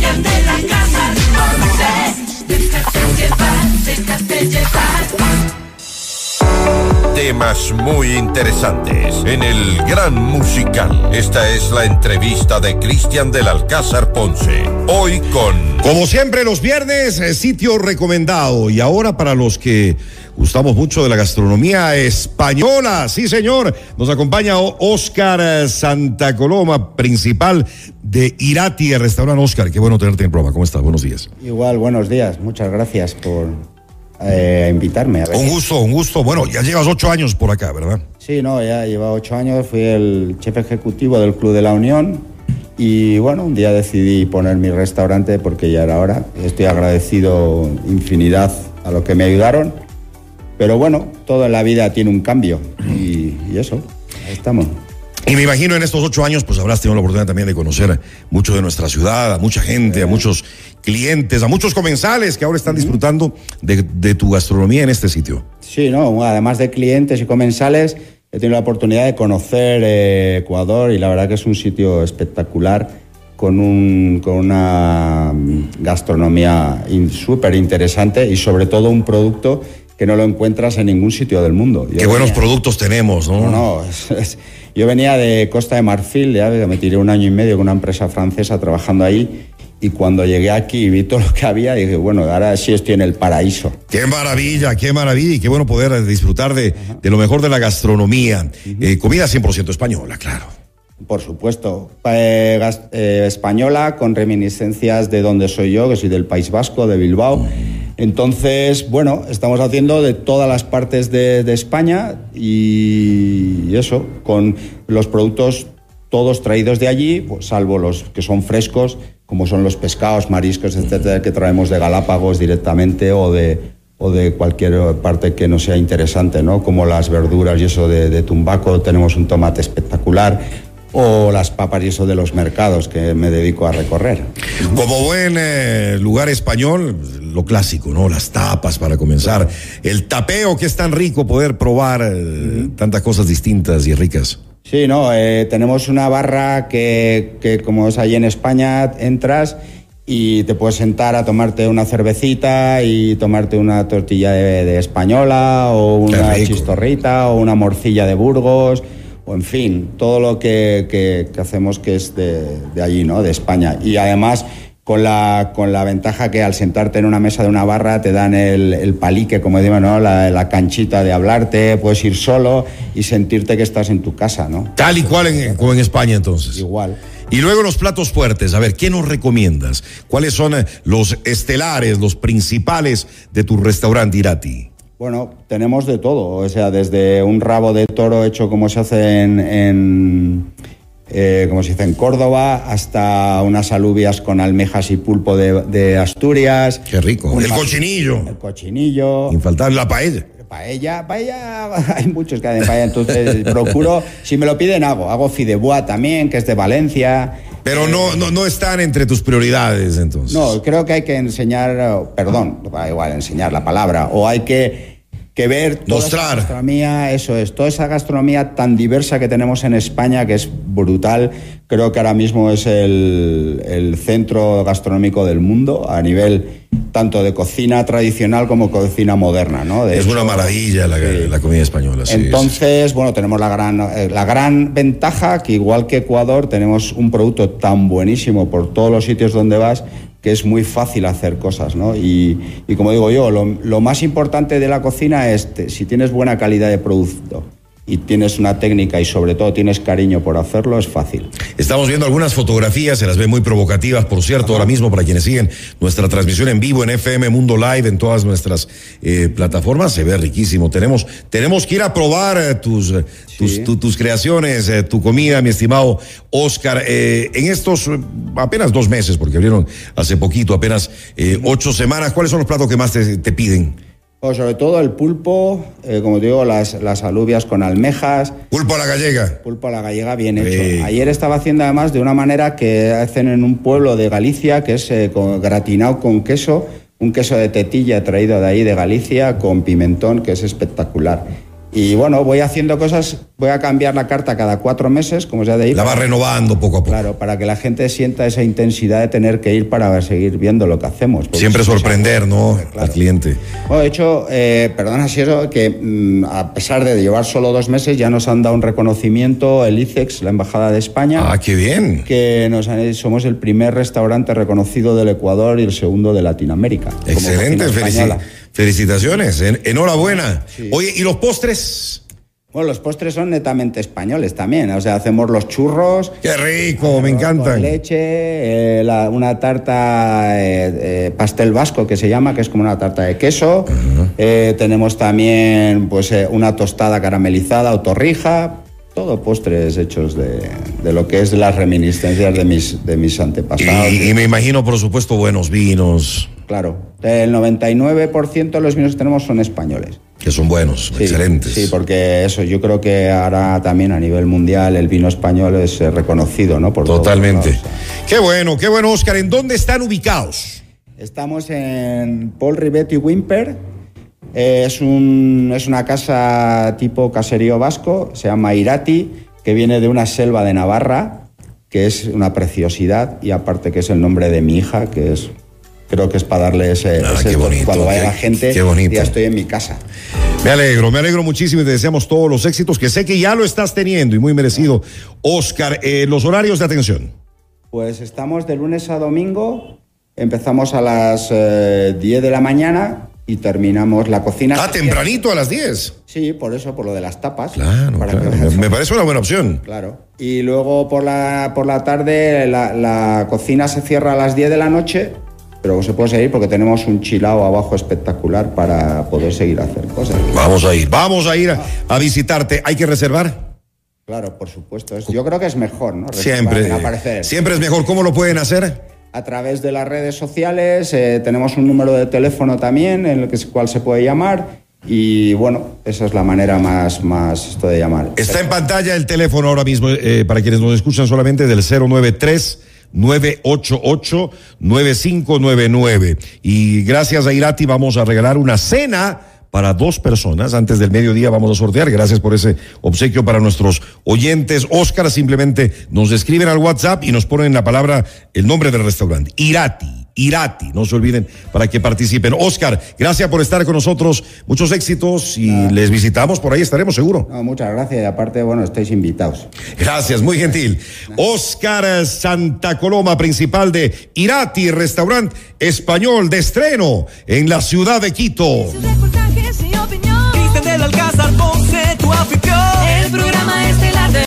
Cristian de la casa Ponce. Déjate llevar, déjate llevar. Temas muy interesantes en el Gran Musical. Esta es la entrevista de Cristian del Alcázar Ponce. Hoy con... Como siempre los viernes, eh, sitio recomendado. Y ahora para los que gustamos mucho de la gastronomía española, sí señor, nos acompaña eh, Santa Coloma, principal de Irati, el restaurante Oscar. Qué bueno tenerte en programa. ¿Cómo estás? Buenos días. Igual, buenos días. Muchas gracias por eh, invitarme. A ver. Un gusto, un gusto. Bueno, ya llevas ocho años por acá, ¿verdad? Sí, no, ya lleva ocho años. Fui el chef ejecutivo del Club de la Unión. Y bueno, un día decidí poner mi restaurante porque ya era hora. Estoy agradecido infinidad a lo que me ayudaron. Pero bueno, todo en la vida tiene un cambio. Y, y eso, ahí estamos. Y me imagino en estos ocho años, pues habrás tenido la oportunidad también de conocer mucho de nuestra ciudad, a mucha gente, a muchos clientes, a muchos comensales que ahora están disfrutando de, de tu gastronomía en este sitio. Sí, no, además de clientes y comensales, he tenido la oportunidad de conocer eh, Ecuador y la verdad que es un sitio espectacular con, un, con una mm, gastronomía in- súper interesante y sobre todo un producto que no lo encuentras en ningún sitio del mundo. Yo Qué buenos productos tenemos, ¿no? no, no, es- es- yo venía de Costa de Marfil, ya, me tiré un año y medio con una empresa francesa trabajando ahí y cuando llegué aquí y vi todo lo que había, dije, bueno, ahora sí estoy en el paraíso. Qué maravilla, qué maravilla y qué bueno poder disfrutar de, de lo mejor de la gastronomía. Eh, comida 100% española, claro. Por supuesto, eh, gas- eh, española con reminiscencias de donde soy yo, que soy del País Vasco, de Bilbao. Entonces, bueno, estamos haciendo de todas las partes de, de España y eso, con los productos todos traídos de allí, pues, salvo los que son frescos, como son los pescados, mariscos, etcétera, que traemos de Galápagos directamente o de, o de cualquier parte que no sea interesante, ¿no? Como las verduras y eso de, de Tumbaco, tenemos un tomate espectacular, o las papas y eso de los mercados que me dedico a recorrer. Como buen eh, lugar español, lo clásico, ¿no? Las tapas para comenzar. El tapeo, que es tan rico poder probar eh, tantas cosas distintas y ricas. Sí, no, eh, tenemos una barra que, que como es allí en España, entras y te puedes sentar a tomarte una cervecita y tomarte una tortilla de, de española o una chistorrita o una morcilla de Burgos o en fin, todo lo que, que- que hacemos que es de, de allí, ¿no? De España. Y además con la, con la ventaja que al sentarte en una mesa de una barra te dan el, el palique, como digo, ¿no? La, la canchita de hablarte, puedes ir solo y sentirte que estás en tu casa, ¿no? Tal y cual en- como en España entonces. Igual. Y luego los platos fuertes, a ver, ¿qué nos recomiendas? ¿Cuáles son eh, los estelares, los principales de tu restaurante Irati? Bueno, tenemos de todo, o sea, desde un rabo de toro hecho como se hace en, en, eh, como se dice en Córdoba, hasta unas alubias con almejas y pulpo de, de Asturias. Qué rico. Un El cochinillo. El cochinillo. Infaltable la paella. Paella, paella, hay muchos que hacen paella, entonces procuro, si me lo piden hago, hago fideuá también, que es de Valencia. Pero no, no, no están entre tus prioridades entonces. No, creo que hay que enseñar, eh, perdón, igual enseñar la palabra, o hay que, que ver toda Mostrar. esa gastronomía, eso es, toda esa gastronomía tan diversa que tenemos en España, que es brutal. Creo que ahora mismo es el, el centro gastronómico del mundo a nivel tanto de cocina tradicional como cocina moderna, ¿no? De es hecho, una maravilla la, sí. la comida española. sí, sí. entonces, bueno, tenemos la gran, eh, la gran ventaja que igual que Ecuador tenemos un producto tan buenísimo por todos los sitios donde vas que es muy fácil hacer cosas, ¿no? Y, y como digo yo, lo, lo más importante de la cocina es si tienes buena calidad de producto y tienes una técnica y sobre todo tienes cariño por hacerlo, es fácil. Estamos viendo algunas fotografías, se las ve muy provocativas, por cierto, ahora mismo para quienes siguen nuestra transmisión en vivo en FM Mundo Live, en todas nuestras eh, plataformas, se ve riquísimo. Tenemos, tenemos que ir a probar eh, tus, eh, tus, tu- tus creaciones, tu comida, mi estimado Oscar. En estos apenas dos meses, porque abrieron hace poquito, apenas ocho semanas, ¿cuáles son los platos que más te, te piden? O sobre todo el pulpo, eh, como te digo, las, las alubias con almejas, Pulpo a la gallega. Pulpo a la gallega bien hecho. Ayer estaba haciendo además de una manera que hacen en un pueblo de Galicia, que es eh, con, gratinado con queso, un queso de tetilla traído de ahí de Galicia, con pimentón, que es espectacular. Y bueno, voy haciendo cosas, voy a cambiar la carta cada cuatro meses, como ha de ir. La va renovando poco a poco. Claro, para que la gente sienta esa intensidad de tener que ir para seguir viendo lo que hacemos. Siempre sorprender, ¿no? claro. Al cliente. Bueno, de hecho, eh, perdona si eso, que mm, a pesar de llevar solo dos meses, ya nos han dado un reconocimiento, el ICEX, la Embajada de España, Ah, qué bien. que nos han- somos el primer restaurante reconocido del Ecuador y el segundo de Latinoamérica. Excelente, cocina felici- española. Felicitaciones. En- enhorabuena. Oye, ¿y los postres? Bueno, los postres son netamente españoles también, o sea, hacemos los churros. Qué rico, me. Con leche, eh, la- una tarta eh, eh, pastel vasco que se llama, que es como una tarta de queso. Eh, tenemos también pues eh, una tostada caramelizada o torrija. Todo postres hechos de, de lo que es las reminiscencias de mis, de mis antepasados. Y, y me imagino, por supuesto, buenos vinos, Claro, el 99% de los vinos que tenemos son españoles. que son buenos, Sí, excelentes. Sí, porque eso, yo creo que ahora también a nivel mundial el vino español es eh, reconocido, ¿no? Por Totalmente. Qué bueno, qué bueno, Oscar. ¿En dónde están ubicados? Estamos en Paul Rivet y Wimper. Eh, es, un, es una casa tipo caserío vasco, se llama Irati, que viene de una selva de Navarra, que es una preciosidad, y aparte que es el nombre de mi hija, que es creo que es para darle ese, Ah, ese bonito, cuando vaya qué- la gente, ya estoy en mi casa. Me alegro, me alegro muchísimo y te deseamos todos los éxitos que sé que ya lo estás teniendo y muy merecido. Oscar, eh, los horarios de atención. Pues estamos de lunes a domingo, empezamos a las eh, 10 de la mañana y terminamos la cocina. Ah, tempranito a las 10. Sí, por eso, por lo de las tapas. Claro, Para claro. que- Me, me parece una buena opción. Claro. Y luego por la, por la tarde la, la cocina se cierra a las 10 de la noche, pero se puede seguir porque tenemos un chilao abajo espectacular para poder seguir a hacer cosas. Vamos a ir, vamos a ir a, a visitarte. ¿Hay que reservar? Claro, por supuesto. Es- yo creo que es mejor, ¿no? Siempre. Aparecer. Siempre es mejor. ¿Cómo lo pueden hacer? A través de las redes sociales eh, tenemos un número de teléfono también en el que, cual se puede llamar y bueno, esa es la manera más, más esto de llamar. Está en pantalla el teléfono ahora mismo eh, para quienes nos escuchan solamente del 093 988 9599 y gracias a Irati vamos a regalar una cena para dos personas. Antes del mediodía vamos a sortear. Gracias por ese obsequio para nuestros oyentes. Oscar simplemente nos escriben al WhatsApp y nos ponen la palabra el nombre del restaurante. Irati Irati, no se olviden para que participen. Oscar, gracias por estar con nosotros, muchos éxitos y les visitamos, por ahí estaremos seguro. No, muchas gracias y aparte, bueno, estáis invitados. Gracias, muy gentil. Oscar Santa Coloma, principal de Irati, restaurante español de estreno en la ciudad de Quito. Reportajes y opinión. Cristian del Alcázar Ponce, tu anfitrión. El programa estelar de